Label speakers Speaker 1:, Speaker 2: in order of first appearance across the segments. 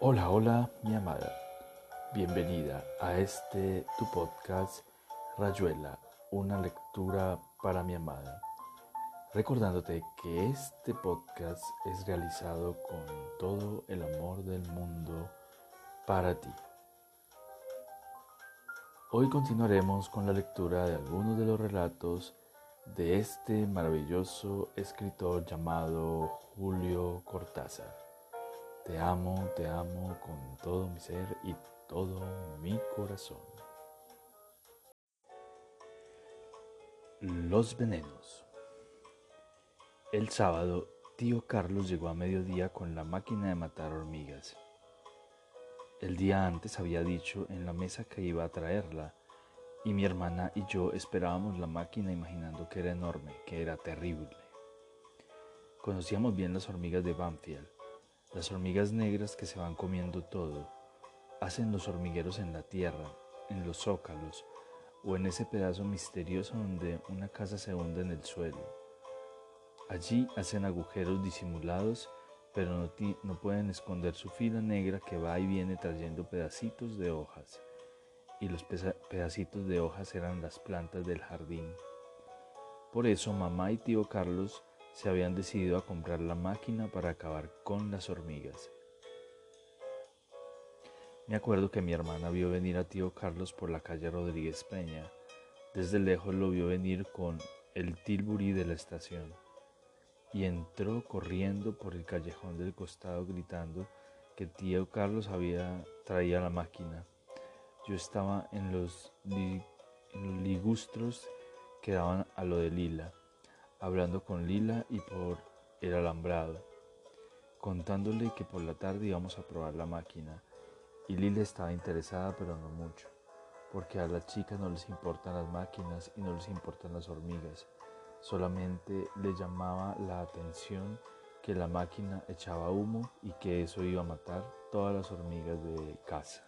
Speaker 1: Hola, hola, mi amada. Bienvenida a este tu podcast Rayuela, una lectura para mi amada. Recordándote que este podcast es realizado con todo el amor del mundo para ti. Hoy continuaremos con la lectura de algunos de los relatos de este maravilloso escritor llamado Julio Cortázar. Te amo, te amo con todo mi ser y todo mi corazón. Los venenos. El sábado, tío Carlos llegó a mediodía con la máquina de matar hormigas. El día antes había dicho en la mesa que iba a traerla y mi hermana y yo esperábamos la máquina imaginando que era enorme, que era terrible. Conocíamos bien las hormigas de Banfield las hormigas negras que se van comiendo todo hacen los hormigueros en la tierra, en los zócalos o en ese pedazo misterioso donde una casa se hunde en el suelo. Allí hacen agujeros disimulados, pero no, no pueden esconder su fila negra que va y viene trayendo pedacitos de hojas. Y los pedacitos de hojas eran las plantas del jardín. Por eso mamá y tío Carlos se habían decidido a comprar la máquina para acabar con las hormigas. Me acuerdo que mi hermana vio venir a tío Carlos por la calle Rodríguez Peña. Desde lejos lo vio venir con el tilburí de la estación y entró corriendo por el callejón del costado gritando que tío Carlos había traía la máquina. Yo estaba en los, en los ligustros que daban a lo de Lila hablando con Lila y por el alambrado, contándole que por la tarde íbamos a probar la máquina. Y Lila estaba interesada, pero no mucho, porque a las chicas no les importan las máquinas y no les importan las hormigas. Solamente le llamaba la atención que la máquina echaba humo y que eso iba a matar todas las hormigas de casa.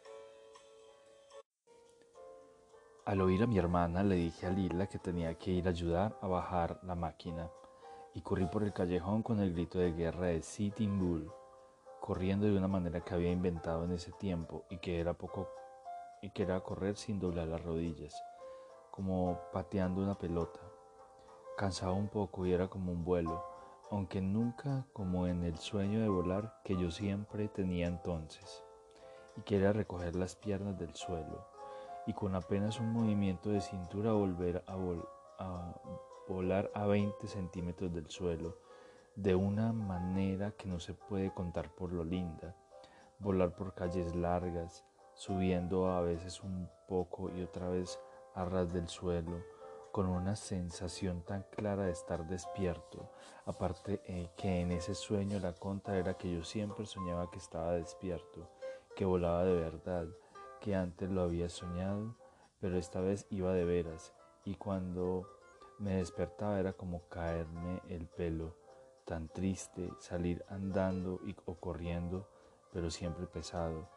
Speaker 1: Al oír a mi hermana le dije a Lila que tenía que ir a ayudar a bajar la máquina y corrí por el callejón con el grito de guerra de Sitting Bull, corriendo de una manera que había inventado en ese tiempo y que era poco y que era correr sin doblar las rodillas, como pateando una pelota. Cansaba un poco y era como un vuelo, aunque nunca como en el sueño de volar que yo siempre tenía entonces, y quería recoger las piernas del suelo y con apenas un movimiento de cintura volver a, volar a 20 centímetros del suelo, de una manera que no se puede contar por lo linda, volar por calles largas, subiendo a veces un poco y otra vez a ras del suelo, con una sensación tan clara de estar despierto, aparte eh, que en ese sueño la contra era que yo siempre soñaba que estaba despierto, que volaba de verdad, que antes lo había soñado, pero esta vez iba de veras y cuando me despertaba era como caerme el pelo, tan triste, salir andando y, o corriendo, pero siempre pesado,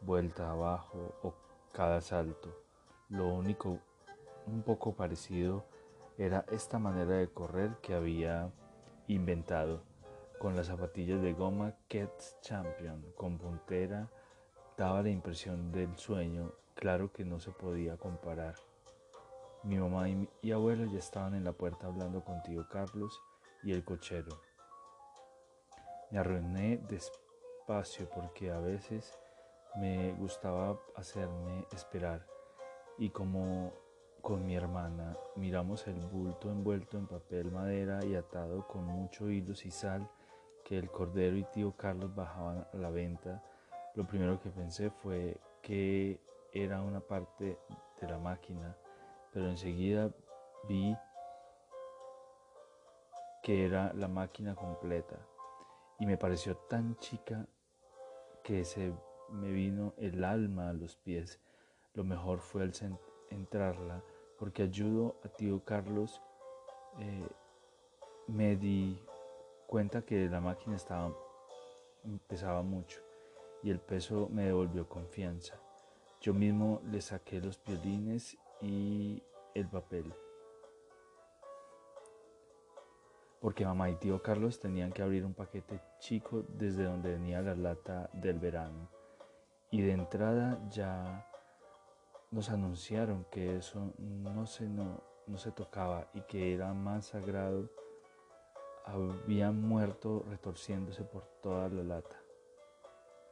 Speaker 1: vuelta abajo o cada salto. Lo único un poco parecido era esta manera de correr que había inventado con las zapatillas de goma Cats Champion con puntera Daba la impresión del sueño, claro que no se podía comparar. Mi mamá y, mi, abuelo ya estaban en la puerta hablando con tío Carlos y el cochero. Me arruiné despacio porque a veces me gustaba hacerme esperar y como con mi hermana miramos el bulto envuelto en papel madera y atado con mucho hilos y sal que el cordero y tío Carlos bajaban a la venta lo primero que pensé fue que era una parte de la máquina, pero enseguida vi que era la máquina completa y me pareció tan chica que se me vino el alma a los pies. Lo mejor fue el entrarla porque ayudo a tío Carlos. Eh, me di cuenta que la máquina estaba pesaba mucho y el peso me devolvió confianza. Yo mismo le saqué los violines y el papel. Porque mamá y tío Carlos tenían que abrir un paquete chico desde donde venía la lata del verano. Y de entrada ya nos anunciaron que eso no se, no, no se tocaba y que era más sagrado. Habían muerto retorciéndose por toda la lata.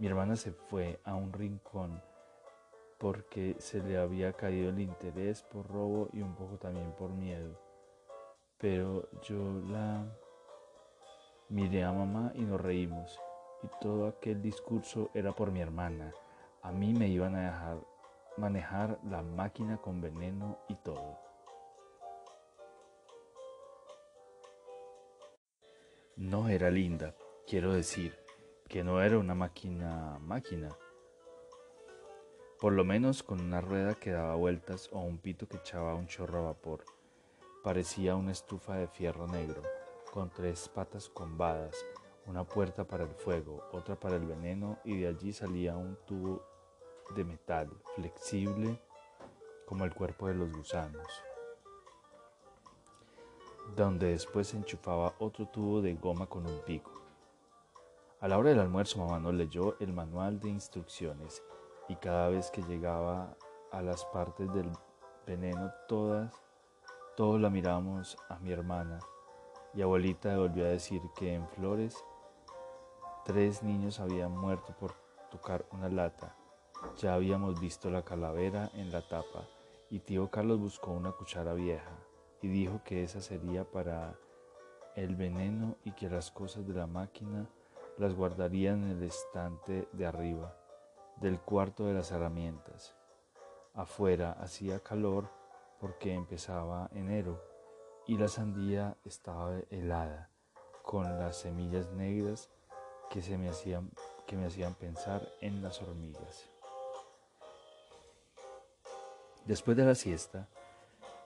Speaker 1: Mi hermana se fue a un rincón porque se le había caído el interés por robo y un poco también por miedo. Pero yo la miré a mamá y nos reímos. Y todo aquel discurso era por mi hermana. A mí me iban a dejar manejar la máquina con veneno y todo. No era linda, quiero decir, que no era una máquina máquina. Por lo menos con una rueda que daba vueltas o un pito que echaba un chorro a vapor. Parecía una estufa de fierro negro, con tres patas combadas, una puerta para el fuego, otra para el veneno y de allí salía un tubo de metal flexible como el cuerpo de los gusanos, donde después se enchufaba otro tubo de goma con un pico. A la hora del almuerzo mamá nos leyó el manual de instrucciones y cada vez que llegaba a las partes del veneno todas, todos la miramos a mi hermana y abuelita volvió a decir que en Flores tres niños habían muerto por tocar una lata. Ya habíamos visto la calavera en la tapa y tío Carlos buscó una cuchara vieja y dijo que esa sería para el veneno y que las cosas de la máquina las guardaría en el estante de arriba del cuarto de las herramientas. Afuera hacía calor porque empezaba enero y la sandía estaba helada con las semillas negras que, se me, hacían, que me hacían pensar en las hormigas. Después de la siesta,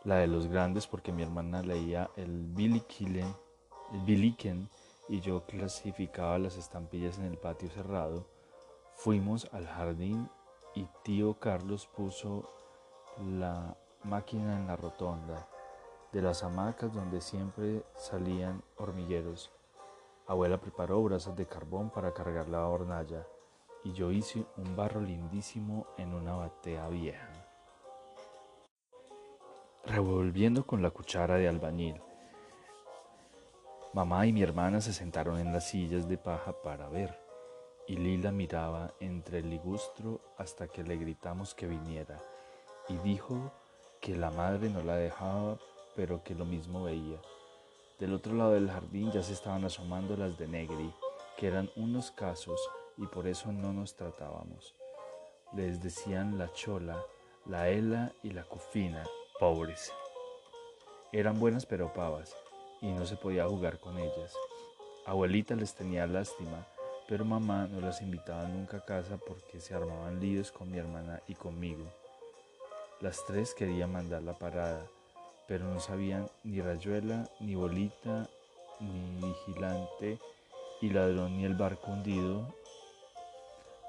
Speaker 1: la de los grandes porque mi hermana leía el Billy y yo clasificaba las estampillas en el patio cerrado, fuimos al jardín y tío Carlos puso la máquina en la rotonda de las hamacas donde siempre salían hormigueros. Abuela preparó brasas de carbón para cargar la hornalla y yo hice un barro lindísimo en una batea vieja. Revolviendo con la cuchara de albañil, Mamá y mi hermana se sentaron en las sillas de paja para ver, y Lila miraba entre el ligustro hasta que le gritamos que viniera, y dijo que la madre no la dejaba, pero que lo mismo veía. Del otro lado del jardín ya se estaban asomando las de Negri, que eran unos casos y por eso no nos tratábamos. Les decían la chola, la ela y la cufina, pobres. Eran buenas pero pavas y no se podía jugar con ellas. Abuelita les tenía lástima, pero mamá no las invitaba nunca a casa porque se armaban líos con mi hermana y conmigo. Las tres querían mandar la parada, pero no sabían ni rayuela, ni bolita, ni vigilante y ladrón ni el barco hundido,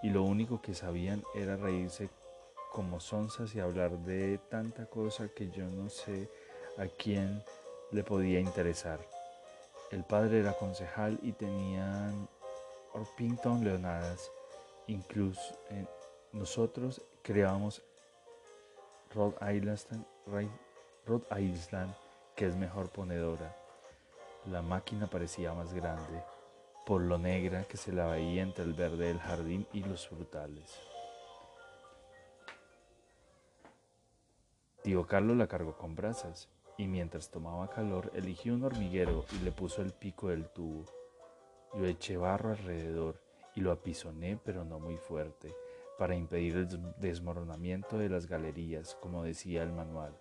Speaker 1: y lo único que sabían era reírse como sonzas y hablar de tanta cosa que yo no sé a quién le podía interesar. El padre era concejal y tenían Orpington Leonadas. Incluso nosotros creábamos Rhode Island, Rhode Island, que es mejor ponedora. La máquina parecía más grande, por lo negra que se la veía entre el verde del jardín y los frutales. Tío Carlos la cargó con brasas y mientras tomaba calor eligió un hormiguero y le puso el pico del tubo. Yo eché barro alrededor y lo apisoné pero no muy fuerte, para impedir el desmoronamiento de las galerías, como decía el manual.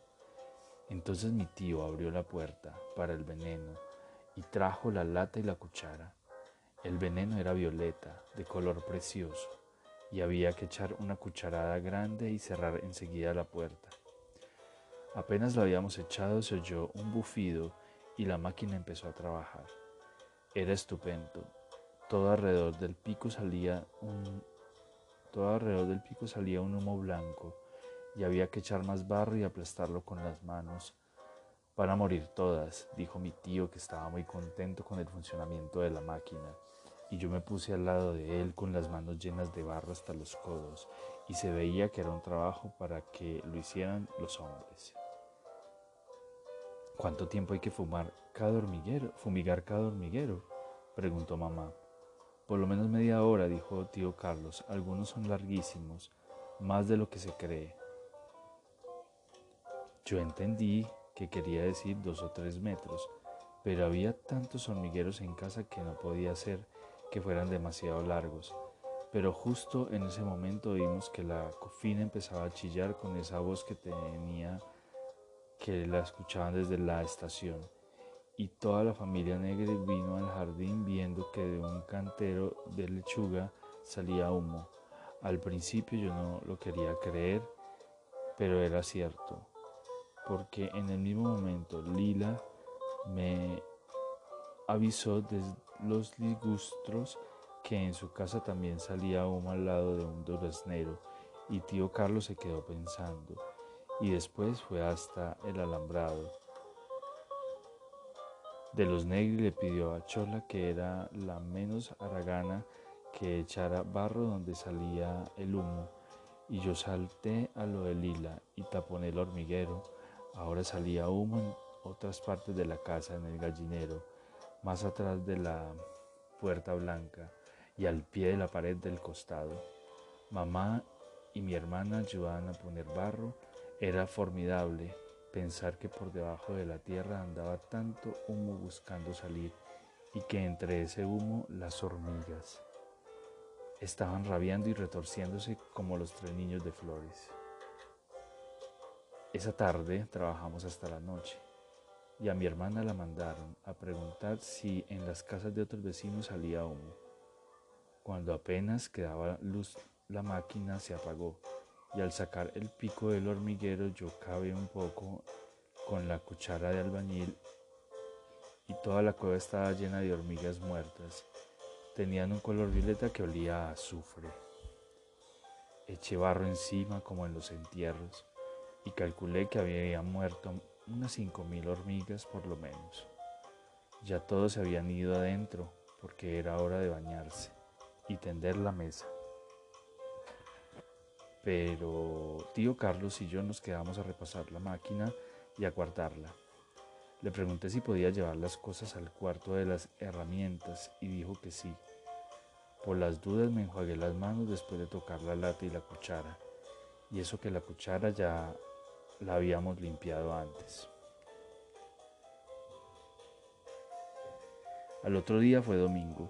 Speaker 1: Entonces mi tío abrió la puerta para el veneno y trajo la lata y la cuchara. El veneno era violeta, de color precioso, y había que echar una cucharada grande y cerrar enseguida la puerta. Apenas lo habíamos echado se oyó un bufido y la máquina empezó a trabajar. Era estupendo. Todo alrededor del pico salía un todo alrededor del pico salía un humo blanco y había que echar más barro y aplastarlo con las manos. Van a morir todas, dijo mi tío que estaba muy contento con el funcionamiento de la máquina. y yo me puse al lado de él con las manos llenas de barro hasta los codos y se veía que era un trabajo para que lo hicieran los hombres. ¿Cuánto tiempo hay que fumar cada hormiguero, fumigar cada hormiguero? preguntó mamá. Por lo menos media hora, dijo tío Carlos. Algunos son larguísimos, más de lo que se cree. Yo entendí que quería decir dos o tres metros, pero había tantos hormigueros en casa que no podía ser que fueran demasiado largos. Pero justo en ese momento vimos que la cofina empezaba a chillar con esa voz que tenía que la escuchaban desde la estación y toda la familia negra vino al jardín viendo que de un cantero de lechuga salía humo. Al principio yo no lo quería creer, pero era cierto, porque en el mismo momento Lila me avisó de los disgustos que en su casa también salía humo al lado de un duraznero y tío Carlos se quedó pensando y después fue hasta el alambrado de los negros le pidió a Chola, que era la menos aragana, que echara barro donde salía el humo, y yo salté a lo de Lila y taponé el hormiguero. Ahora salía humo en otras partes de la casa, en el gallinero, más atrás de la puerta blanca y al pie de la pared del costado. Mamá y mi hermana ayudaban a poner barro. Era formidable pensar que por debajo de la tierra andaba tanto humo buscando salir y que entre ese humo las hormigas estaban rabiando y retorciéndose como los tres niños de flores. Esa tarde trabajamos hasta la noche y a mi hermana la mandaron a preguntar si en las casas de otros vecinos salía humo. Cuando apenas quedaba luz la máquina se apagó y al sacar el pico del hormiguero yo cabe un poco con la cuchara de albañil y toda la cueva estaba llena de hormigas muertas. Tenían un color violeta que olía a azufre. Eché barro encima como en los entierros y calculé que había muerto unas cinco mil hormigas por lo menos. Ya todos se habían ido adentro porque era hora de bañarse y tender la mesa pero tío Carlos y yo nos quedamos a repasar la máquina y a guardarla. Le pregunté si podía llevar las cosas al cuarto de las herramientas y dijo que sí. Por las dudas me enjuagué las manos después de tocar la lata y la cuchara, y eso que la cuchara ya la habíamos limpiado antes. Al otro día fue domingo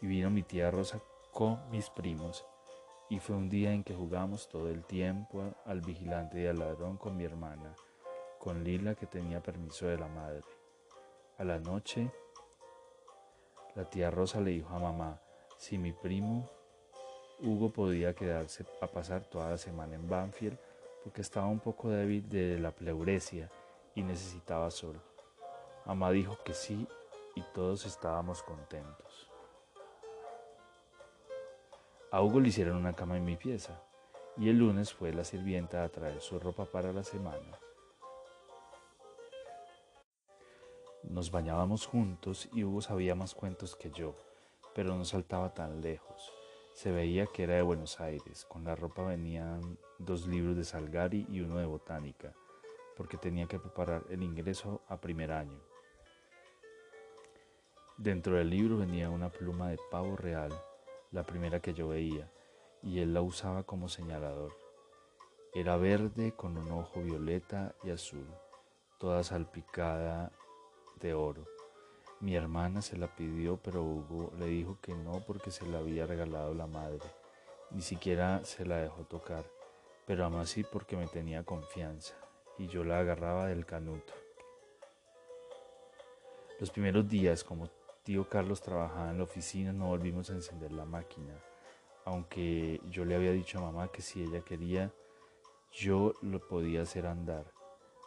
Speaker 1: y vino mi tía Rosa con mis primos y fue un día en que jugamos todo el tiempo al vigilante y al ladrón con mi hermana, con Lila que tenía permiso de la madre. A la noche, la tía Rosa le dijo a mamá si mi primo Hugo podía quedarse a pasar toda la semana en Banfield porque estaba un poco débil de la pleuresia y necesitaba sol. Mamá dijo que sí y todos estábamos contentos. A Hugo le hicieron una cama en mi pieza y el lunes fue la sirvienta a traer su ropa para la semana. Nos bañábamos juntos y Hugo sabía más cuentos que yo, pero no saltaba tan lejos. Se veía que era de Buenos Aires. Con la ropa venían dos libros de Salgari y uno de botánica, porque tenía que preparar el ingreso a primer año. Dentro del libro venía una pluma de pavo real la primera que yo veía, y él la usaba como señalador. Era verde con un ojo violeta y azul, toda salpicada de oro. Mi hermana se la pidió, pero Hugo le dijo que no porque se la había regalado la madre. Ni siquiera se la dejó tocar, pero aún así porque me tenía confianza y yo la agarraba del canuto. Los primeros días, como tío Carlos trabajaba en la oficina, no volvimos a encender la máquina, aunque yo le había dicho a mamá que si ella quería, yo lo podía hacer andar.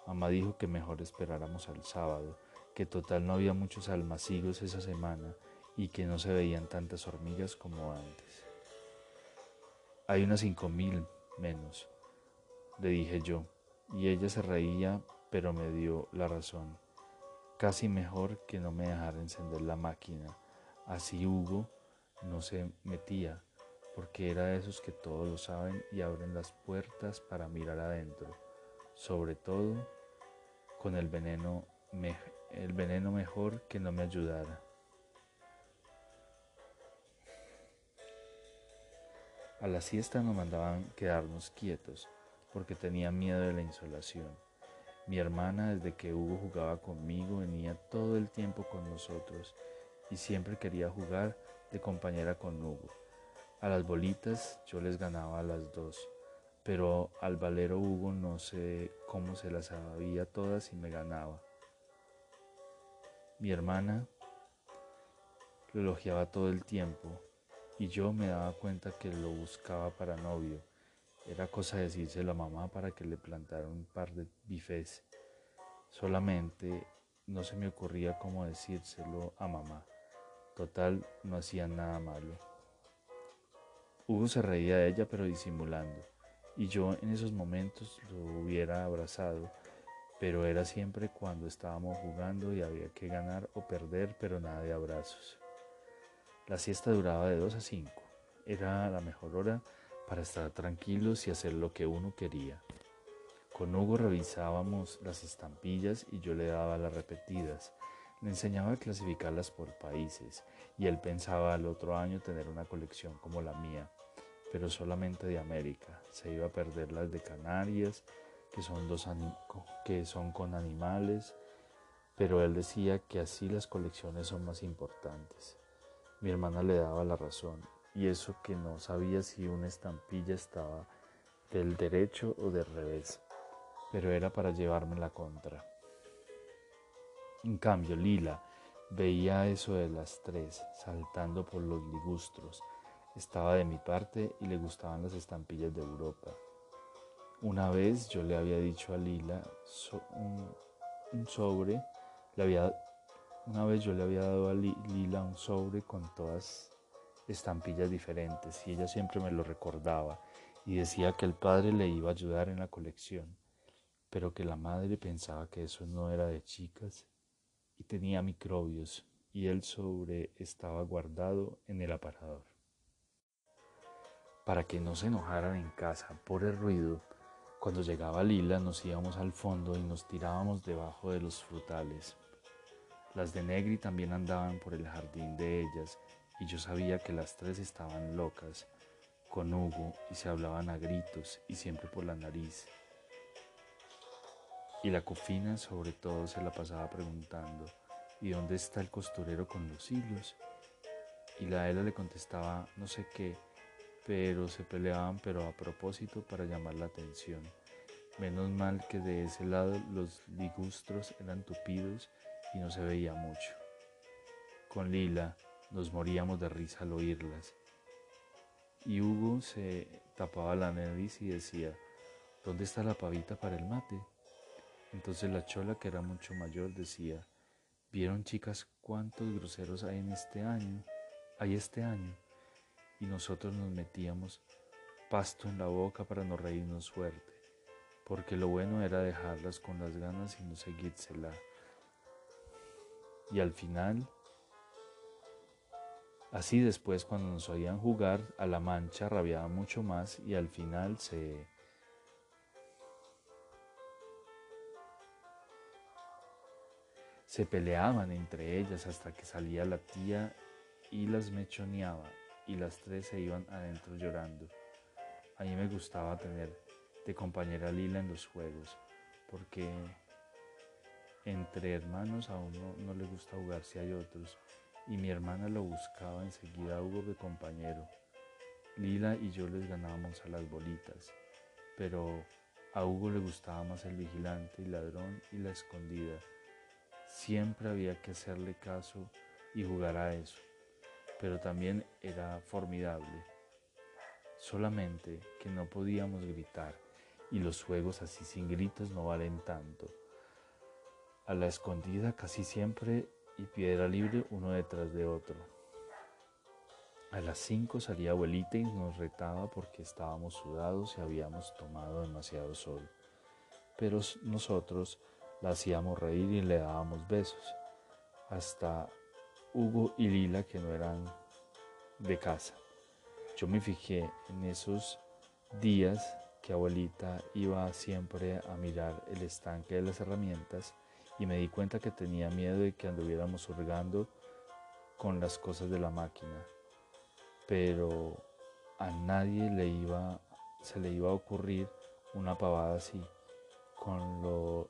Speaker 1: Mamá dijo que mejor esperáramos al sábado, que total no había muchos almacigos esa semana y que no se veían tantas hormigas como antes. Hay unas cinco mil menos, le dije yo, y ella se reía, pero me dio la razón. Casi mejor que no me dejara encender la máquina. Así Hugo no se metía, porque era de esos que todos lo saben y abren las puertas para mirar adentro, sobre todo con el veneno, el veneno mejor que no me ayudara. A la siesta nos mandaban quedarnos quietos porque tenía miedo de la insolación. Mi hermana, desde que Hugo jugaba conmigo, venía todo el tiempo con nosotros y siempre quería jugar de compañera con Hugo. A las bolitas yo les ganaba a las dos, pero al valero Hugo no sé cómo se las sabía todas y me ganaba. Mi hermana lo elogiaba todo el tiempo y yo me daba cuenta que lo buscaba para novio. Era cosa decírselo a mamá para que le plantara un par de bifes. Solamente no se me ocurría cómo decírselo a mamá. Total, no hacía nada malo. Hugo se reía de ella pero disimulando, y yo en esos momentos lo hubiera abrazado, pero era siempre cuando estábamos jugando y había que ganar o perder, pero nada de abrazos. La siesta duraba de 2 a 5. Era la mejor hora para estar tranquilos y hacer lo que uno quería. Con Hugo revisábamos las estampillas y yo le daba las repetidas. Le enseñaba a clasificarlas por países y él pensaba al otro año tener una colección como la mía, pero solamente de América. Se iba a perder las de Canarias, que son, dos que son con animales, pero él decía que así las colecciones son más importantes. Mi hermana le daba la razón, y eso que no sabía si una estampilla estaba del derecho o del revés, pero era para llevarme la contra. En cambio, Lila veía eso de las tres, saltando por los ligustros. Estaba de mi parte y le gustaban las estampillas de Europa. Una vez yo le había dicho a Lila un, sobre, le había una vez yo le había dado a Lila un sobre con todas estampillas diferentes y ella siempre me lo recordaba y decía que el padre le iba a ayudar en la colección, pero que la madre pensaba que eso no era de chicas y tenía microbios y el sobre estaba guardado en el aparador. Para que no se enojaran en casa por el ruido, cuando llegaba Lila nos íbamos al fondo y nos tirábamos debajo de los frutales las de Negri también andaban por el jardín de ellas y yo sabía que las tres estaban locas con Hugo y se hablaban a gritos y siempre por la nariz. Y la cofina sobre todo se la pasaba preguntando, ¿y dónde está el costurero con los hilos? Y la Ela le contestaba no sé qué, pero se peleaban pero a propósito para llamar la atención. Menos mal que de ese lado los ligustros eran tupidos y no se veía mucho. Con Lila nos moríamos de risa al oírlas. Y Hugo se tapaba la nariz y decía, ¿dónde está la pavita para el mate? Entonces la chola, que era mucho mayor, decía, ¿vieron chicas cuántos groseros hay en este año? Hay este año. Y nosotros nos metíamos pasto en la boca para no reírnos fuerte, porque lo bueno era dejarlas con las ganas y no seguírsela. Y al final, así después cuando nos oían jugar a la mancha rabiaba mucho más y al final se... Se peleaban entre ellas hasta que salía la tía y las mechoneaba y las tres se iban adentro llorando. A mí me gustaba tener de compañera Lila en los juegos porque entre hermanos a uno no le gusta jugar si hay otros, y mi hermana lo buscaba enseguida a Hugo de compañero. Lila y yo les ganábamos a las bolitas, pero a Hugo le gustaba más el vigilante y ladrón y la escondida. Siempre había que hacerle caso y jugar a eso, pero también era formidable. Solamente que no podíamos gritar y los juegos así sin gritos no valen tanto a la escondida casi siempre y piedra libre uno detrás de otro. A las cinco salía abuelita y nos retaba porque estábamos sudados y habíamos tomado demasiado sol. Pero nosotros la hacíamos reír y le dábamos besos. Hasta Hugo y Lila, que no eran de casa. Yo me fijé en esos días que abuelita iba siempre a mirar el estanque de las herramientas y me di cuenta que tenía miedo de que anduviéramos hurgando con las cosas de la máquina. Pero a nadie le iba, se le iba a ocurrir una pavada así, con lo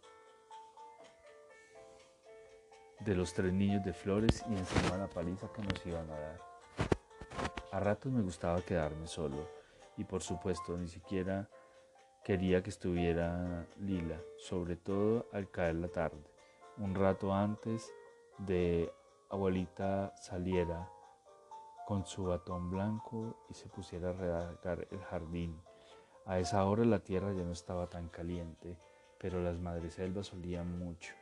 Speaker 1: de los tres niños de flores y encima la paliza que nos iban a dar. A ratos me gustaba quedarme solo y por supuesto ni siquiera quería que estuviera Lila, sobre todo al caer la tarde, un rato antes de abuelita saliera con su batón blanco y se pusiera a regar el jardín. A esa hora la tierra ya no estaba tan caliente, pero las madreselvas olían mucho.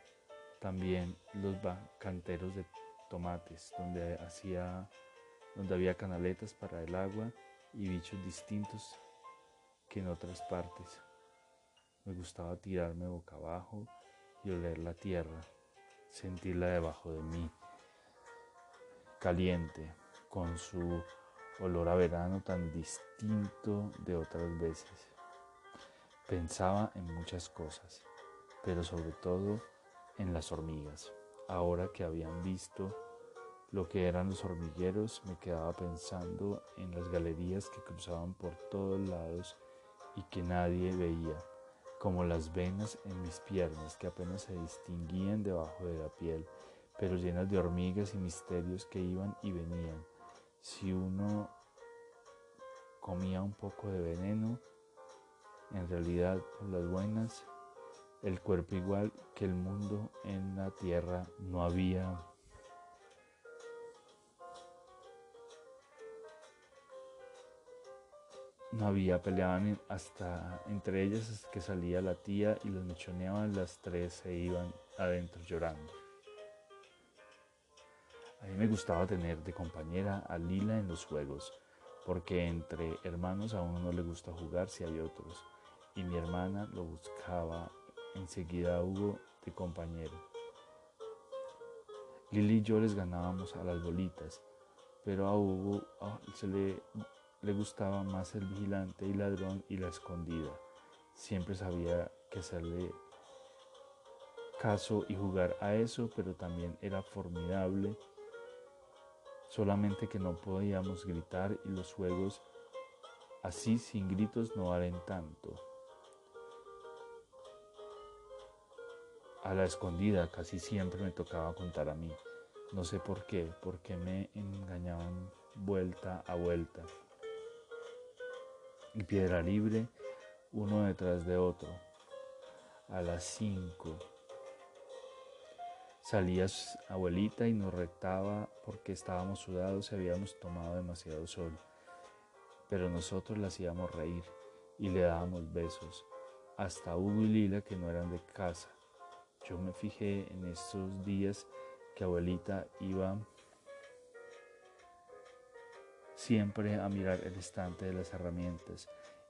Speaker 1: También los canteros de tomates, donde, hacía, donde había canaletas para el agua y bichos distintos que en otras partes. Me gustaba tirarme boca abajo y oler la tierra, sentirla debajo de mí, caliente, con su olor a verano tan distinto de otras veces. Pensaba en muchas cosas, pero sobre todo en las hormigas. Ahora que habían visto lo que eran los hormigueros, me quedaba pensando en las galerías que cruzaban por todos lados y que nadie veía, como las venas en mis piernas que apenas se distinguían debajo de la piel, pero llenas de hormigas y misterios que iban y venían. Si uno comía un poco de veneno, en realidad por las buenas, el cuerpo igual que el mundo en la tierra no había no había, peleaban hasta entre ellas que salía la tía y los mechoneaban, las tres se iban adentro llorando. A mí me gustaba tener de compañera a Lila en los juegos, porque entre hermanos a uno no le gusta jugar si hay otros, y mi hermana lo buscaba enseguida a Hugo de compañero. Lili y yo les ganábamos a las bolitas, pero a Hugo ah, se le, le gustaba más el vigilante y ladrón y la escondida. Siempre sabía que hacerle caso y jugar a eso, pero también era formidable solamente que no podíamos gritar y los juegos así sin gritos no valen tanto. A la escondida casi siempre me tocaba contar a mí. No sé por qué, porque me engañaban vuelta a vuelta. Y piedra libre, uno detrás de otro. A las cinco Salía abuelita y nos retaba porque estábamos sudados y habíamos tomado demasiado sol. Pero nosotros la hacíamos reír y le dábamos besos, hasta Hugo y Lila que no eran de casa. Yo me fijé en estos días que abuelita iba siempre a mirar el estante de las herramientas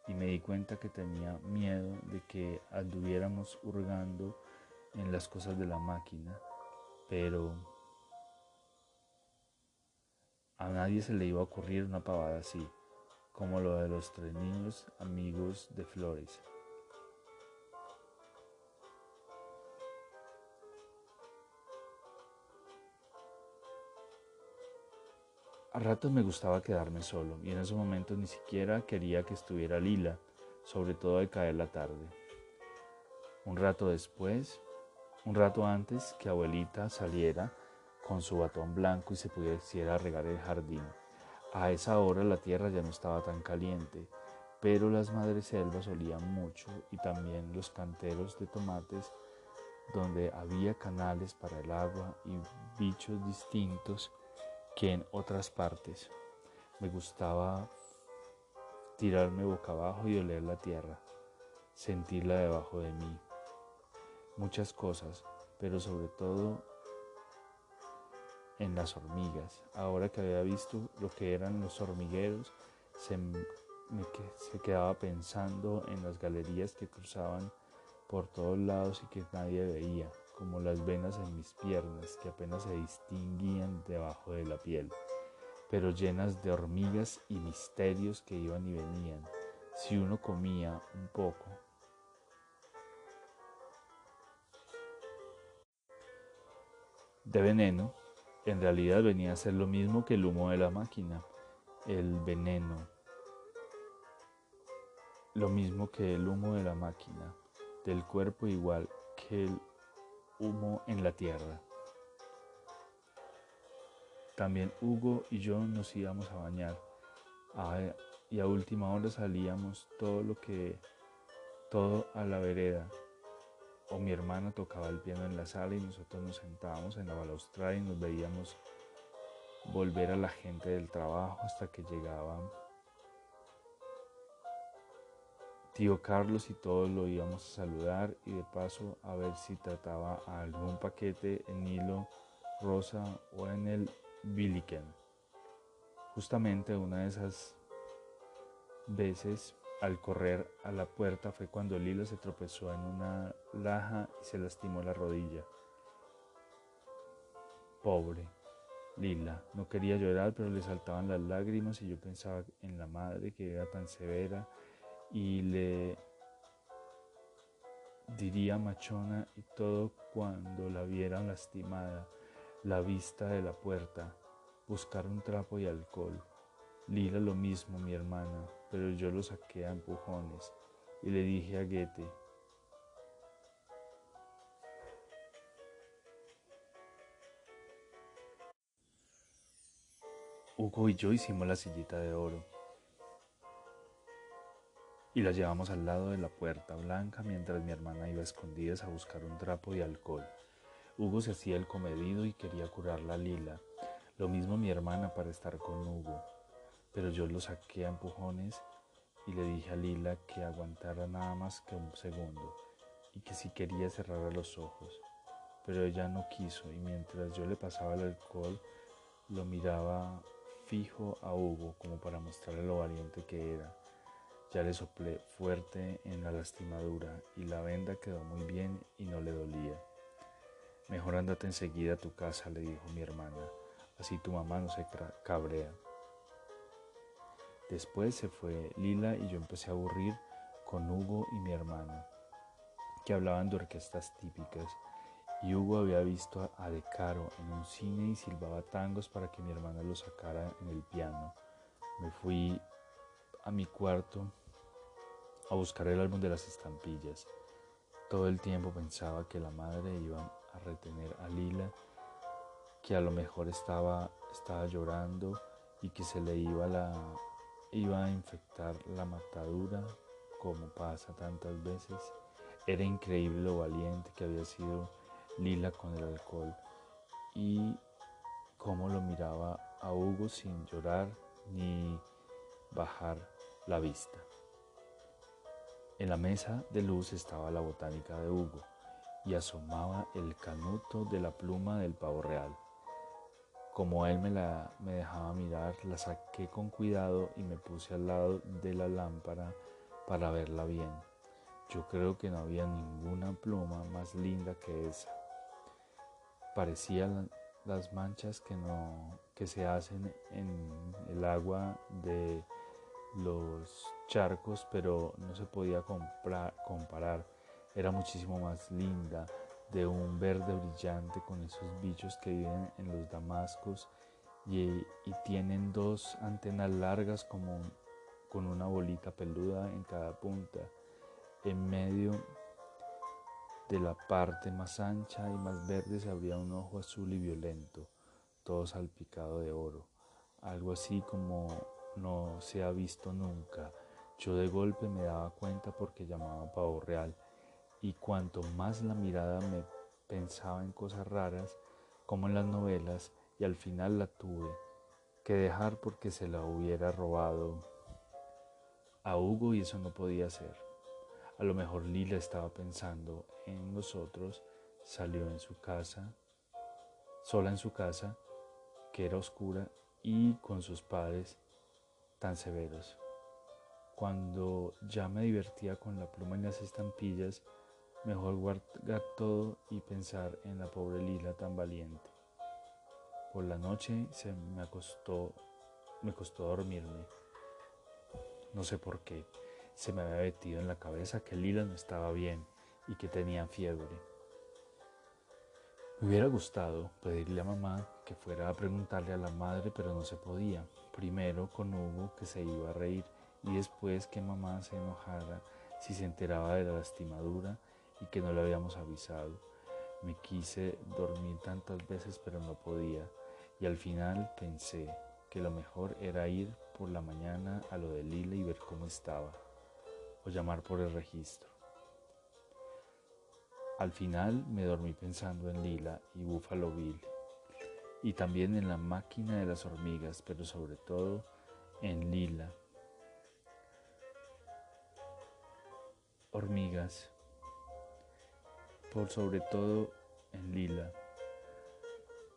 Speaker 1: y me di cuenta que tenía miedo de que anduviéramos hurgando en las cosas de la máquina pero a nadie se le iba a ocurrir una pavada así, como lo de los tres niños amigos de Flores. A ratos me gustaba quedarme solo y en esos momentos ni siquiera quería que estuviera Lila, sobre todo al caer la tarde. Un rato después un rato antes que abuelita saliera con su batón blanco y se pudiera regar el jardín. A esa hora la tierra ya no estaba tan caliente, pero las madreselvas olían mucho y también los canteros de tomates donde había canales para el agua y bichos distintos que en otras partes. Me gustaba tirarme boca abajo y oler la tierra, sentirla debajo de mí muchas cosas, pero sobre todo en las hormigas. Ahora que había visto lo que eran los hormigueros, se, me, se quedaba pensando en las galerías que cruzaban por todos lados y que nadie veía, como las venas en mis piernas que apenas se distinguían debajo de la piel. pero llenas de hormigas y misterios que iban y venían. Si uno comía un poco, de veneno, en realidad venía a ser lo mismo que el humo de la máquina, el veneno, lo mismo que el humo de la máquina, del cuerpo igual que el humo en la tierra. También Hugo y yo nos íbamos a bañar y a última hora salíamos todo lo que todo a la vereda o mi hermana tocaba el piano en la sala y nosotros nos sentábamos en la balaustrada y nos veíamos volver a la gente del trabajo hasta que llegaban tío Carlos y todos lo íbamos a saludar y de paso a ver si trataba algún paquete en hilo rosa o en el Billiken. Justamente una de esas veces al correr a la puerta fue cuando Lila se tropezó en una laja y se lastimó la rodilla. Pobre Lila, no quería llorar, pero le saltaban las lágrimas y yo pensaba en la madre que era tan severa y le diría machona y todo cuando la vieran lastimada, la vista de la puerta, buscar un trapo y alcohol. Lila lo mismo, mi hermana, pero yo lo saqué a empujones y le dije a Goethe, Hugo y yo hicimos la sillita de oro y la llevamos al lado de la puerta blanca mientras mi hermana iba escondidas a buscar un trapo y alcohol. Hugo se hacía el comedido y quería curarla a Lila, lo mismo mi hermana para estar con Hugo pero yo lo saqué a empujones y le dije a Lila que aguantara nada más que un segundo y que si quería cerrar los ojos. Pero ella no quiso y mientras yo le pasaba el alcohol lo miraba fijo a Hugo como para mostrarle lo valiente que era. Ya le soplé fuerte en la lastimadura y la venda quedó muy bien y no le dolía. Mejor andate enseguida a tu casa, le dijo mi hermana, así tu mamá no se cabrea. Después se fue Lila y yo empecé a aburrir con Hugo y mi hermana, que hablaban de orquestas típicas. Y Hugo había visto a De Caro en un cine y silbaba tangos para que mi hermana lo sacara en el piano. Me fui a mi cuarto a buscar el álbum de las estampillas. Todo el tiempo pensaba que la madre iba a retener a Lila, que a lo mejor estaba, estaba llorando y que se le iba la, iba a infectar la matadura como pasa tantas veces. Era increíble lo valiente que había sido Lila con el alcohol y cómo lo miraba a Hugo sin llorar ni bajar la vista. En la mesa de luz estaba la botánica de Hugo y asomaba el canuto de la pluma del pavo real. Como él me la me dejaba mirar, la saqué con cuidado y me puse al lado de la lámpara para verla bien. Yo creo que no había ninguna pluma más linda que esa. Parecían las manchas que, no, que se hacen en el agua de los charcos, pero no se podía comparar. Era muchísimo más linda, de un verde brillante con esos bichos que viven en los damascos y, tienen dos antenas largas como con una bolita peluda en cada punta. En medio de la parte más ancha y más verde se abría un ojo azul y violento, todo salpicado de oro, algo así como no se ha visto nunca. Yo de golpe me daba cuenta porque llamaba pavo real y cuanto más la mirada me pensaba en cosas raras, como en las novelas, y al final la tuve que dejar porque se la hubiera robado a Hugo y eso no podía ser. A lo mejor Lila estaba pensando en nosotros, salió en su casa, sola en su casa, que era oscura y con sus padres tan severos. Cuando ya me divertía con la pluma en las estampillas, Mejor guardar todo y pensar en la pobre Lila tan valiente. Por la noche se me acostó me costó dormirme. No sé por qué. Se me había metido en la cabeza que Lila no estaba bien y que tenía fiebre. Me hubiera gustado pedirle a mamá que fuera a preguntarle a la madre, pero no se podía. Primero con Hugo que se iba a reír y después que mamá se enojara si se enteraba de la lastimadura y que no le habíamos avisado. Me quise dormir tantas veces pero no podía y al final pensé que lo mejor era ir por la mañana a lo de Lila y ver cómo estaba o llamar por el registro. Al final me dormí pensando en Lila y Buffalo Bill y también en la máquina de las hormigas, pero sobre todo en Lila. Hormigas por sobre todo en Lila.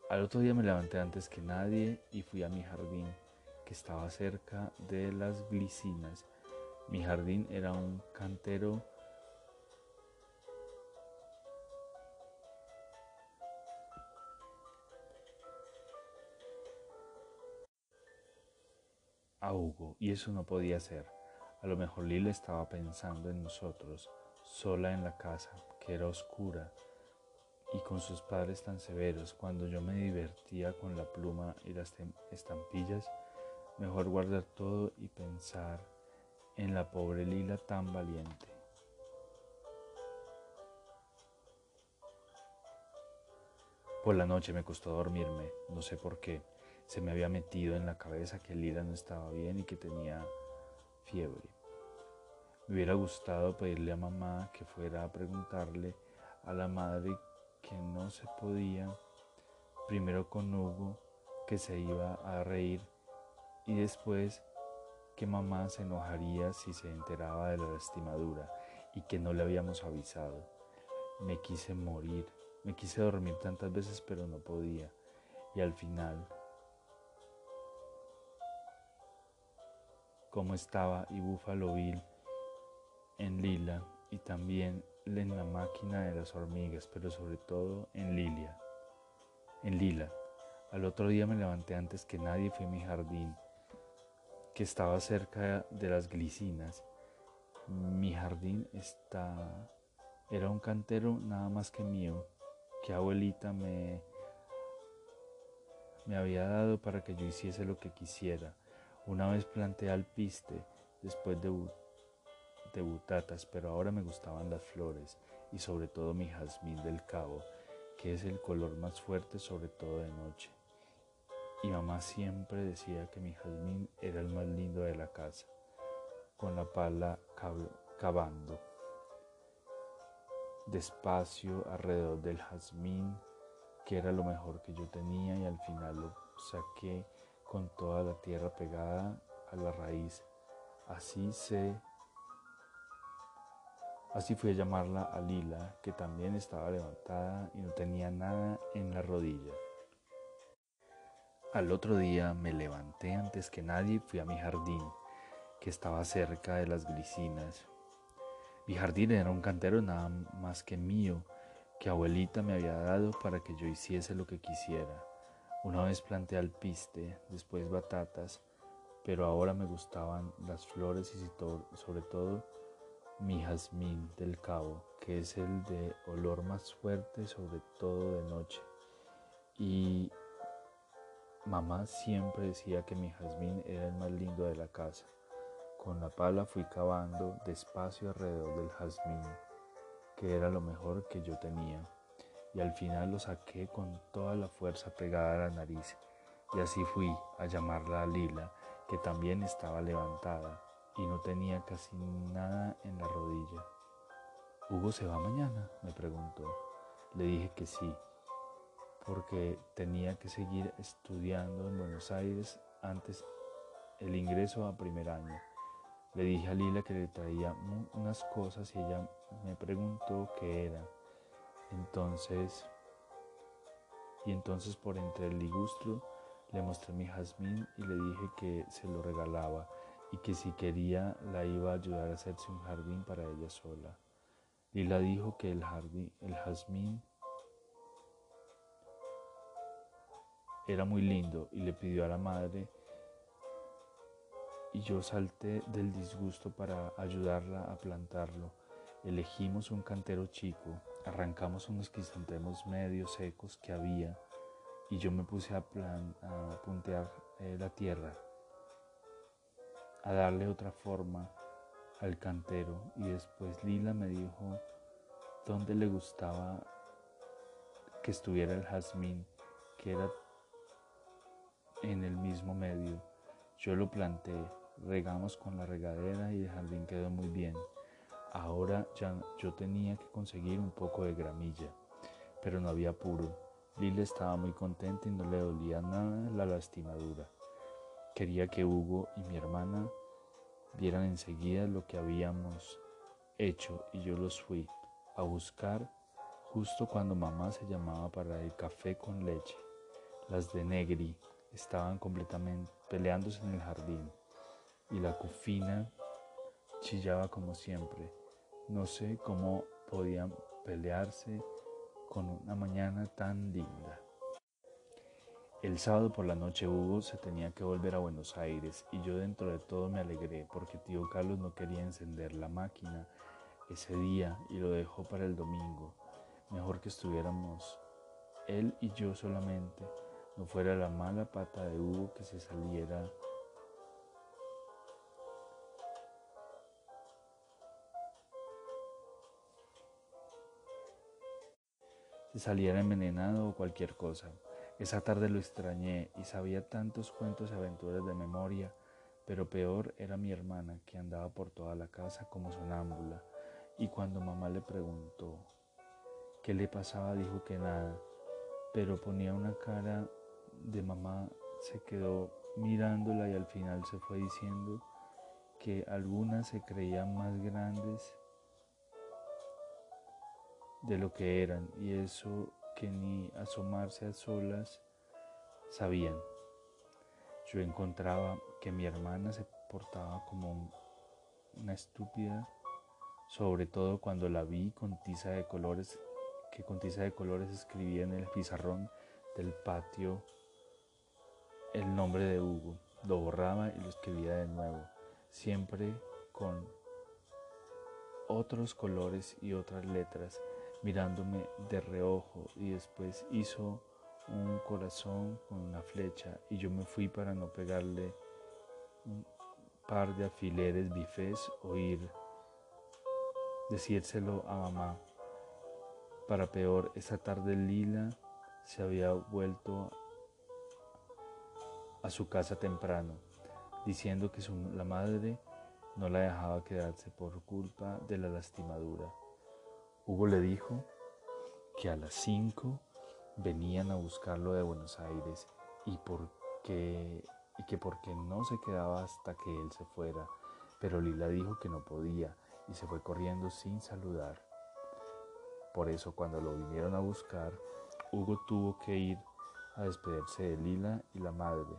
Speaker 1: Al otro día me levanté antes que nadie y fui a mi jardín, que estaba cerca de las glicinas. Mi jardín era un cantero a y eso no podía ser. A lo mejor Lila estaba pensando en nosotros, sola en la casa, que era oscura, y con sus padres tan severos, cuando yo me divertía con la pluma y las estampillas, mejor guardar todo y pensar en la pobre Lila tan valiente. Por la noche me costó dormirme, no sé por qué. Se me había metido en la cabeza que Lila no estaba bien y que tenía fiebre. Me hubiera gustado pedirle a mamá que fuera a preguntarle a la madre que no se podía, primero con Hugo, que se iba a reír, y después que mamá se enojaría si se enteraba de la lastimadura y que no le habíamos avisado. Me quise morir, me quise dormir tantas veces pero no podía, y al final, como estaba y Búfalo Bill en Lila y también en la máquina de las hormigas, pero sobre todo en Lilia. En Lila. Al otro día me levanté antes que nadie, fui a mi jardín, que estaba cerca de las glicinas. Mi jardín está, era un cantero nada más que mío, que abuelita me, me había dado para que yo hiciese lo que quisiera. Una vez planté alpiste después de butatas, pero ahora me gustaban las flores y sobre todo mi jazmín del cabo, que es el color más fuerte sobre todo de noche. Y mamá siempre decía que mi jazmín era el más lindo de la casa, con la pala cavando despacio alrededor del jazmín, que era lo mejor que yo tenía y al final lo saqué con toda la tierra pegada a la raíz. Así se Así fui a llamarla a Lila, que también estaba levantada y no tenía nada en la rodilla. Al otro día me levanté antes que nadie y fui a mi jardín, que estaba cerca de las glicinas. Mi jardín era un cantero nada más que mío, que abuelita me había dado para que yo hiciese lo que quisiera. Una vez planté alpiste, después batatas, pero ahora me gustaban las flores y sobre todo mi jazmín del cabo, que es el de olor más fuerte, sobre todo de noche. Y mamá siempre decía que mi jazmín era el más lindo de la casa. Con la pala fui cavando despacio alrededor del jazmín, que era lo mejor que yo tenía, y al final lo saqué con toda la fuerza pegada a la nariz, y así fui a llamarla a Lila, que también estaba levantada y no tenía casi nada en la rodilla. ¿Hugo se va mañana? me preguntó. Le dije que sí, porque tenía que seguir estudiando en Buenos Aires antes el ingreso a primer año. Le dije a Lila que le traía unas cosas y ella me preguntó qué eran. Entonces, y entonces por entre el ligustro le mostré mi jazmín y le dije que se lo regalaba y que si quería la iba a ayudar a hacerse un jardín para ella sola. Lila dijo que el jardín, el jazmín era muy lindo y le pidió a la madre y yo salté del disgusto para ayudarla a plantarlo. Elegimos un cantero chico, arrancamos unos crisantemos medio secos que había y yo me puse a, plan, a puntear eh, la tierra, a darle otra forma al cantero y después Lila me dijo dónde le gustaba que estuviera el jazmín, que era en el mismo medio. Yo lo planté, regamos con la regadera y el jardín quedó muy bien. Ahora ya yo tenía que conseguir un poco de gramilla, pero no había apuro. Lila estaba muy contenta y no le dolía nada la lastimadura. Quería que Hugo y mi hermana vieran enseguida lo que habíamos hecho y yo los fui a buscar justo cuando mamá se llamaba para el café con leche. Las de Negri estaban completamente peleándose en el jardín y la cufina chillaba como siempre. No sé cómo podían pelearse con una mañana tan linda. El sábado por la noche Hugo se tenía que volver a Buenos Aires y yo dentro de todo me alegré porque tío Carlos no quería encender la máquina ese día y lo dejó para el domingo. Mejor que estuviéramos él y yo solamente, no fuera la mala pata de Hugo que se saliera se saliera envenenado o cualquier cosa. Esa tarde lo extrañé y sabía tantos cuentos y aventuras de memoria, pero peor era mi hermana que andaba por toda la casa como sonámbula y cuando mamá le preguntó qué le pasaba dijo que nada, pero ponía una cara de mamá, se quedó mirándola y al final se fue diciendo que algunas se creían más grandes de lo que eran y eso que ni asomarse a solas sabían. Yo encontraba que mi hermana se portaba como una estúpida, sobre todo cuando la vi con tiza de colores, que con tiza de colores escribía en el pizarrón del patio el nombre de Hugo. Lo borraba y lo escribía de nuevo, siempre con otros colores y otras letras mirándome de reojo y después hizo un corazón con una flecha y yo me fui para no pegarle un par de alfileres bifés o ir decírselo a mamá. Para peor, esa tarde Lila se había vuelto a su casa temprano, diciendo que su, la madre no la dejaba quedarse por culpa de la lastimadura. Hugo le dijo que a las 5 venían a buscarlo de Buenos Aires y, y que porque no se quedaba hasta que él se fuera. Pero Lila dijo que no podía y se fue corriendo sin saludar. Por eso cuando lo vinieron a buscar, Hugo tuvo que ir a despedirse de Lila y la madre,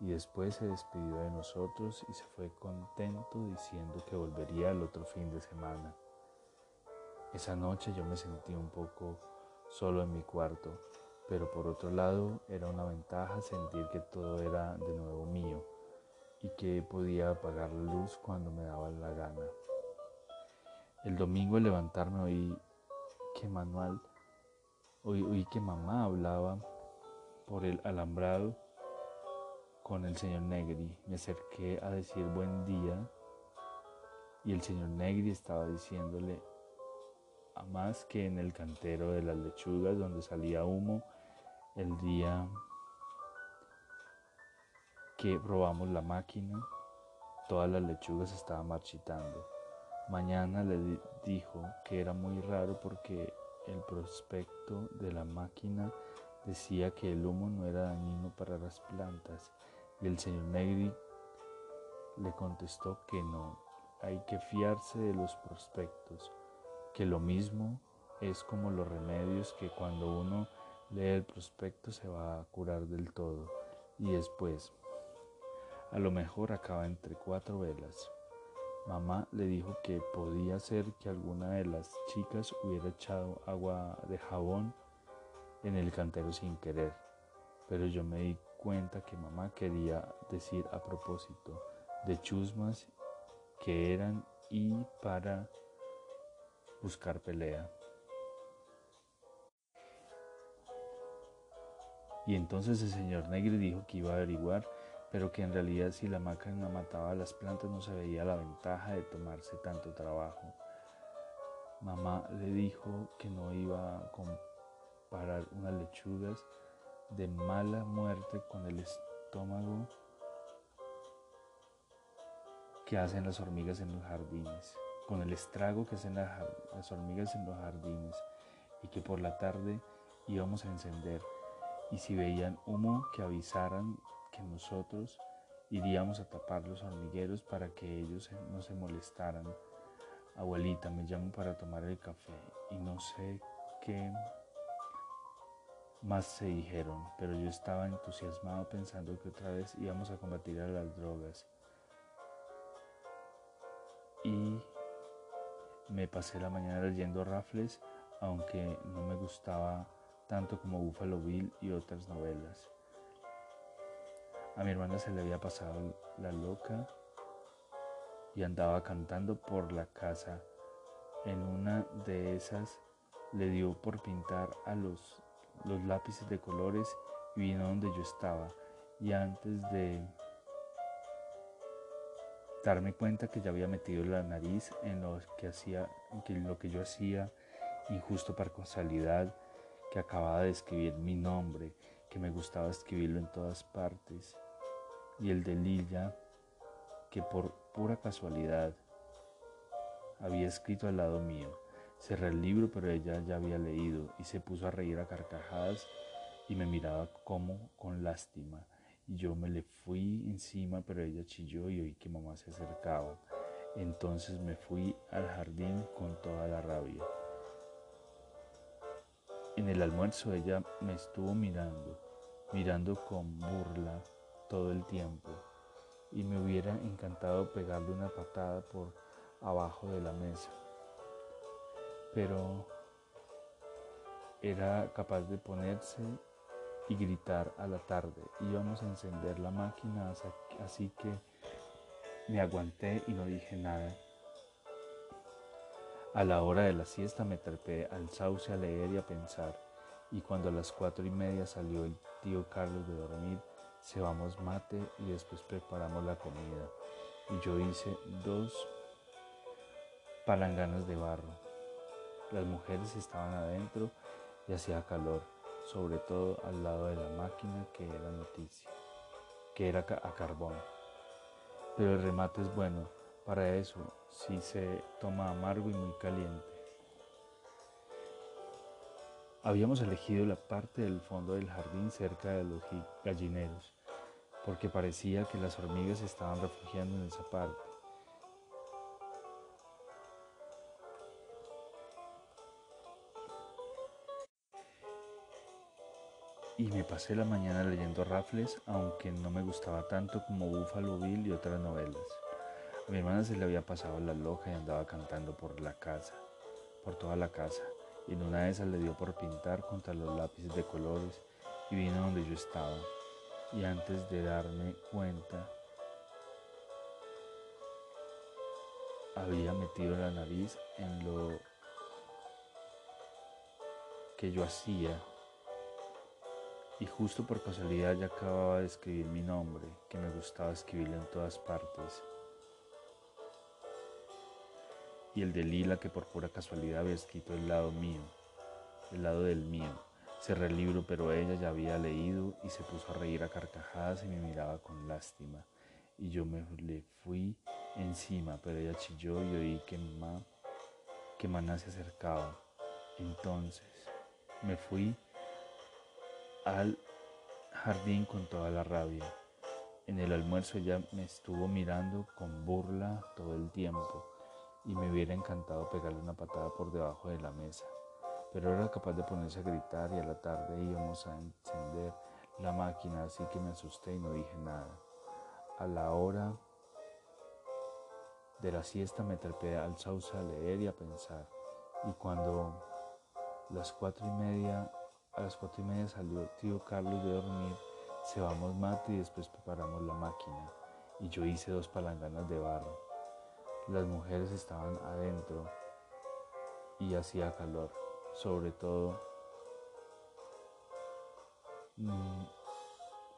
Speaker 1: y después se despidió de nosotros y se fue contento diciendo que volvería el otro fin de semana. Esa noche yo me sentí un poco solo en mi cuarto, pero por otro lado era una ventaja sentir que todo era de nuevo mío y que podía apagar la luz cuando me daba la gana. El domingo al levantarme oí que Manuel, oí, oí que mamá hablaba por el alambrado con el señor Negri. Me acerqué a decir buen día y el señor Negri estaba diciéndole más que en el cantero de las lechugas donde salía humo el día que probamos la máquina, todas las lechugas estaban marchitando. Mañana le dijo que era muy raro porque el prospecto de la máquina decía que el humo no era dañino para las plantas. Y el señor Negri le contestó que no, hay que fiarse de los prospectos que lo mismo es como los remedios que cuando uno lee el prospecto se va a curar del todo y después a lo mejor acaba entre cuatro velas. Mamá le dijo que podía ser que alguna de las chicas hubiera echado agua de jabón en el cantero sin querer, pero yo me di cuenta que mamá quería decir a propósito, de chusmas que eran y para buscar pelea. Y entonces el señor Negri dijo que iba a averiguar, pero que en realidad si la máquina mataba a las plantas no se veía la ventaja de tomarse tanto trabajo. Mamá le dijo que no iba a comparar unas lechugas de mala muerte con el estómago que hacen las hormigas en los jardines, con el estrago que hacen las hormigas en los jardines, y que por la tarde íbamos a encender y si veían humo que avisaran que nosotros iríamos a tapar los hormigueros para que ellos no se molestaran. Abuelita, me llamo para tomar el café y no sé qué más se dijeron, pero yo estaba entusiasmado pensando que otra vez íbamos a combatir a las drogas. Me pasé la mañana leyendo Raffles, aunque no me gustaba tanto como Buffalo Bill y otras novelas. A mi hermana se le había pasado la loca y andaba cantando por la casa. En una de esas le dio por pintar a los, los lápices de colores y vino donde yo estaba. Y antes de darme cuenta que ya había metido la nariz en lo que hacía, lo que yo hacía, injusto para casualidad, que acababa de escribir mi nombre, que me gustaba escribirlo en todas partes, y el de Lilla, que por pura casualidad había escrito al lado mío. Cerré el libro, pero ella ya había leído y se puso a reír a carcajadas y me miraba como con lástima. Y yo me le fui encima, pero ella chilló y oí que mamá se acercaba. Entonces me fui al jardín con toda la rabia. En el almuerzo ella me estuvo mirando, mirando con burla todo el tiempo y me hubiera encantado pegarle una patada por abajo de la mesa. Pero era capaz de ponerse y gritar a la tarde. Íbamos a encender la máquina, así que me aguanté y no dije nada. A la hora de la siesta me trepé al sauce a leer y a pensar, y cuando a las cuatro y media salió el tío Carlos de dormir, cebamos mate y después preparamos la comida. Y yo hice dos palanganas de barro. Las mujeres estaban adentro y hacía calor, sobre todo al lado de la máquina que era noticia, que era a carbón. Pero el remate es bueno, para eso si se toma amargo y muy caliente. Habíamos elegido la parte del fondo del jardín cerca de los gallineros, porque parecía que las hormigas estaban refugiando en esa parte. Y me pasé la mañana leyendo Raffles, aunque no me gustaba tanto como Buffalo Bill y otras novelas. A mi hermana se le había pasado la loca y andaba cantando por la casa, por toda la casa. Y en una de esas le dio por pintar contra los lápices de colores y vino donde yo estaba. Y antes de darme cuenta, había metido la nariz en lo que yo hacía. Y justo por casualidad ya acababa de escribir mi nombre, que me gustaba escribirlo en todas partes y el de Lila que por pura casualidad había escrito el lado mío, el lado del mío. Cerré el libro, pero ella ya había leído y se puso a reír a carcajadas y me miraba con lástima. Y yo me le fui encima, pero ella chilló y oí que mamá, que Maná se acercaba. Entonces me fui al jardín con toda la rabia. En el almuerzo ella me estuvo mirando con burla todo el tiempo y me hubiera encantado pegarle una patada por debajo de la mesa, pero era capaz de ponerse a gritar y a la tarde íbamos a encender la máquina, así que me asusté y no dije nada. A la hora de la siesta me trepé al sauce a leer y a pensar, y cuando las cuatro y media, a las cuatro y media salió tío Carlos de dormir, cebamos mate y después preparamos la máquina. y yo hice dos palanganas de barro. Las mujeres estaban adentro y hacía calor, sobre todo mm,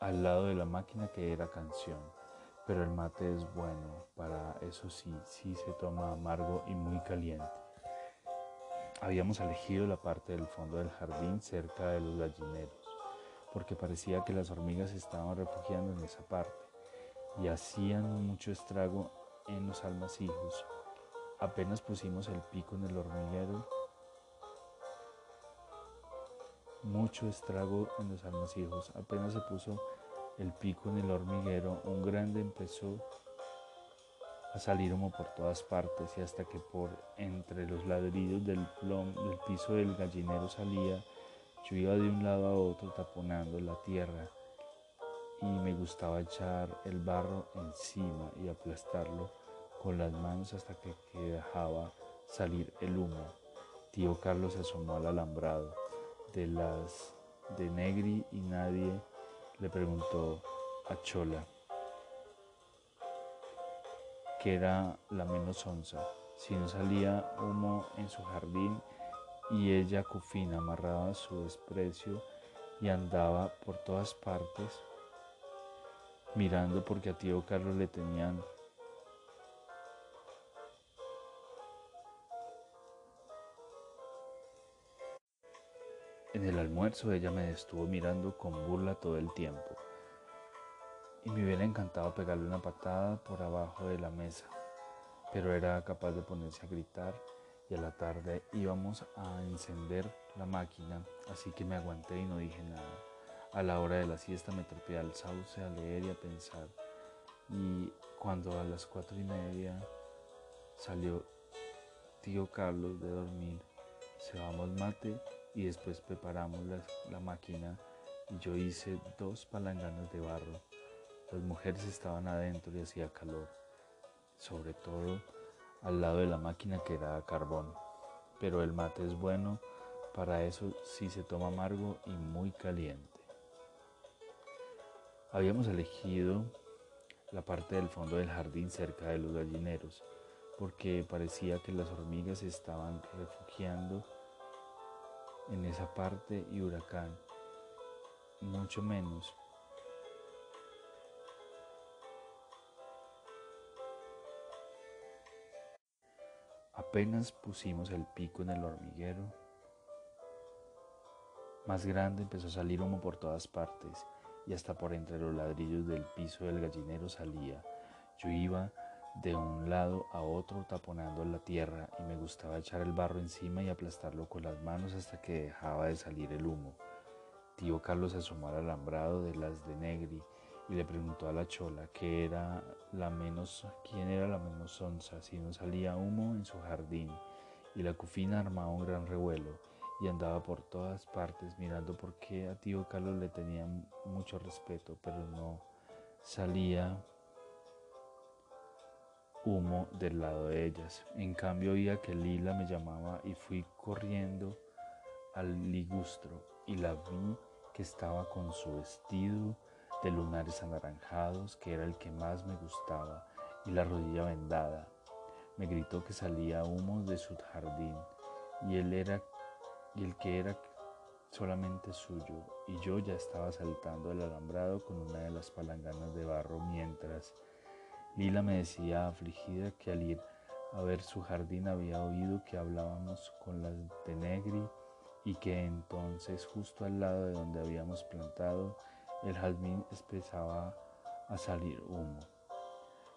Speaker 1: al lado de la máquina que era canción. Pero el mate es bueno, para eso sí, sí se toma amargo y muy caliente. Habíamos elegido la parte del fondo del jardín cerca de los gallineros, porque parecía que las hormigas estaban refugiando en esa parte y hacían mucho estrago en los almacijos. Apenas pusimos el pico en el hormiguero, mucho estrago en los almacijos. Apenas se puso el pico en el hormiguero, un grande empezó a salir humo por todas partes y hasta que por entre los ladrillos del, piso del gallinero salía, yo iba de un lado a otro taponando la tierra y me gustaba echar el barro encima y aplastarlo con las manos hasta que, dejaba salir el humo. Tío Carlos se asomó al alambrado de las de Negri y nadie le preguntó a Chola que era la menos onza, si no salía humo en su jardín y ella cufina amarraba su desprecio y andaba por todas partes mirando porque a tío Carlos le tenían En el almuerzo ella me estuvo mirando con burla todo el tiempo y me hubiera encantado pegarle una patada por abajo de la mesa, pero era capaz de ponerse a gritar y a la tarde íbamos a encender la máquina, así que me aguanté y no dije nada. A la hora de la siesta me trepé al sauce a leer y a pensar. Y cuando a las cuatro y media salió tío Carlos de dormir, se vamos mate y después preparamos la, la máquina y yo hice dos palanganas de barro. Las mujeres estaban adentro y hacía calor, sobre todo al lado de la máquina que era carbón. Pero el mate es bueno, para eso sí se toma amargo y muy caliente. Habíamos elegido la parte del fondo del jardín cerca de los gallineros, porque parecía que las hormigas estaban refugiando en esa parte y huracán, mucho menos Apenas pusimos el pico en el hormiguero, más grande empezó a salir humo por todas partes y hasta por entre los ladrillos del piso del gallinero salía. Yo iba de un lado a otro taponando la tierra y me gustaba echar el barro encima y aplastarlo con las manos hasta que dejaba de salir el humo. Tío Carlos asomó al alambrado de las de Negri y le preguntó a la chola que era la menos, quién era la menos onza, si no salía humo en su jardín. Y la cufina armaba un gran revuelo y andaba por todas partes mirando por qué a tío Carlos le tenía mucho respeto, pero no salía humo del lado de ellas. En cambio oía que Lila me llamaba y fui corriendo al ligustro y la vi que estaba con su vestido de lunares anaranjados, que era el que más me gustaba, y la rodilla vendada. Me gritó que salía humo de su jardín, y él era y el que era solamente suyo, y yo ya estaba saltando el alambrado con una de las palanganas de barro mientras Lila me decía afligida que al ir a ver su jardín había oído que hablábamos con las de Negri y que entonces justo al lado de donde habíamos plantado el jazmín empezaba a salir humo.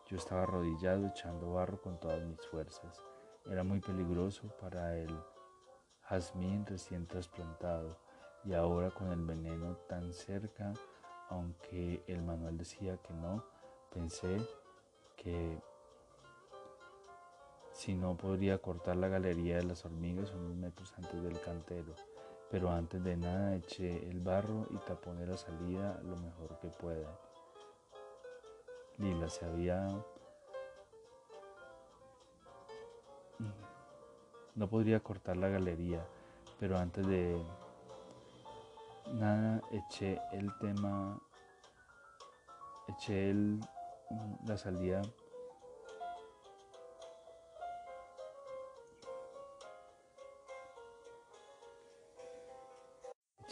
Speaker 1: Yo estaba arrodillado echando barro con todas mis fuerzas. Era muy peligroso para el jazmín recién trasplantado y ahora con el veneno tan cerca, aunque el manual decía que no, pensé que si no podría cortar la galería de las hormigas unos metros antes del cantero pero antes de nada eché el barro y taponé la salida lo mejor que pueda. Lila se había... No podría cortar la galería, pero antes de nada eché el tema, eché el, la salida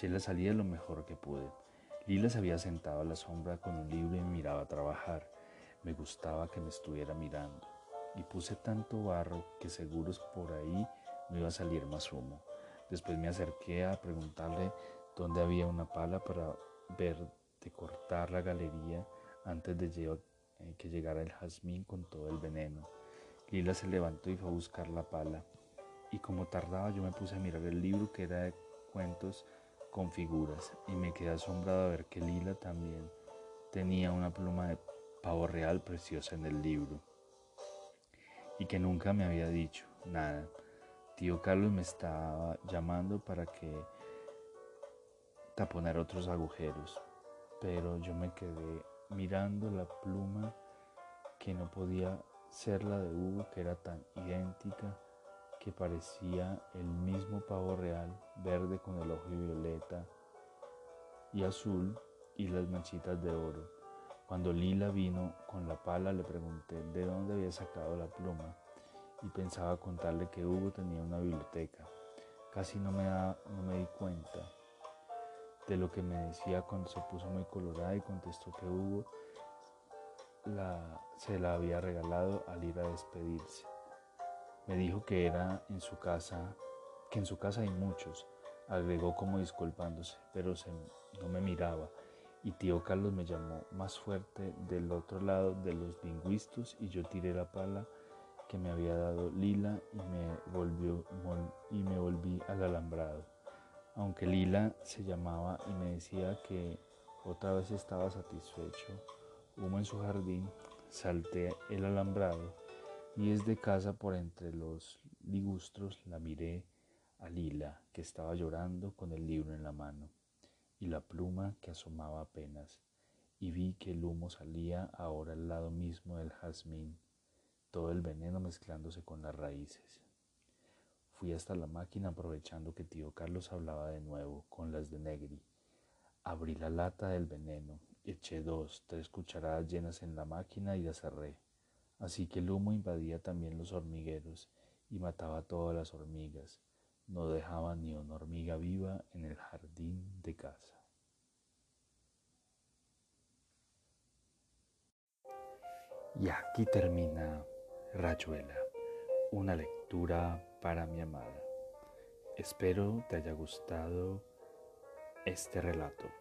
Speaker 1: Eché la salida lo mejor que pude. Lila se había sentado a la sombra con un libro y miraba trabajar. Me gustaba que me estuviera mirando. Y puse tanto barro que seguros por ahí no iba a salir más humo. Después me acerqué a preguntarle dónde había una pala para ver de cortar la galería antes de eh, que llegara el jazmín con todo el veneno. Lila se levantó y fue a buscar la pala. Y como tardaba yo me puse a mirar el libro que era de cuentos con figuras y me quedé asombrado a ver que Lila también tenía una pluma de pavo real preciosa en el libro y que nunca me había dicho nada. Tío Carlos me estaba llamando para que taponar otros agujeros, pero yo me quedé mirando la pluma que no podía ser la de Hugo, que era tan idéntica que parecía el mismo pavo real, verde con el ojo violeta y azul y las manchitas de oro. Cuando Lila vino con la pala le pregunté de dónde había sacado la pluma y pensaba contarle que Hugo tenía una biblioteca. Casi no me, di cuenta de lo que me decía cuando se puso muy colorada y contestó que Hugo se la había regalado al ir a despedirse. Me dijo que era en su casa, que en su casa hay muchos, agregó como disculpándose, pero no me miraba. Y tío Carlos me llamó más fuerte del otro lado de los lingüistas y yo tiré la pala que me había dado Lila y me, volvió, y me volví al alambrado. Aunque Lila se llamaba y me decía que otra vez estaba satisfecho, humo en su jardín, salté el alambrado y desde casa por entre los ligustros la miré a Lila, que estaba llorando con el libro en la mano, y la pluma que asomaba apenas, y vi que el humo salía ahora al lado mismo del jazmín, todo el veneno mezclándose con las raíces. Fui hasta la máquina aprovechando que tío Carlos hablaba de nuevo con las de Negri. Abrí la lata del veneno, eché dos, tres cucharadas llenas en la máquina y la cerré. Así que el humo invadía también los hormigueros y mataba a todas las hormigas. No dejaba ni una hormiga viva en el jardín de casa. Y aquí termina Rayuela, una lectura para mi amada. Espero te haya gustado este relato.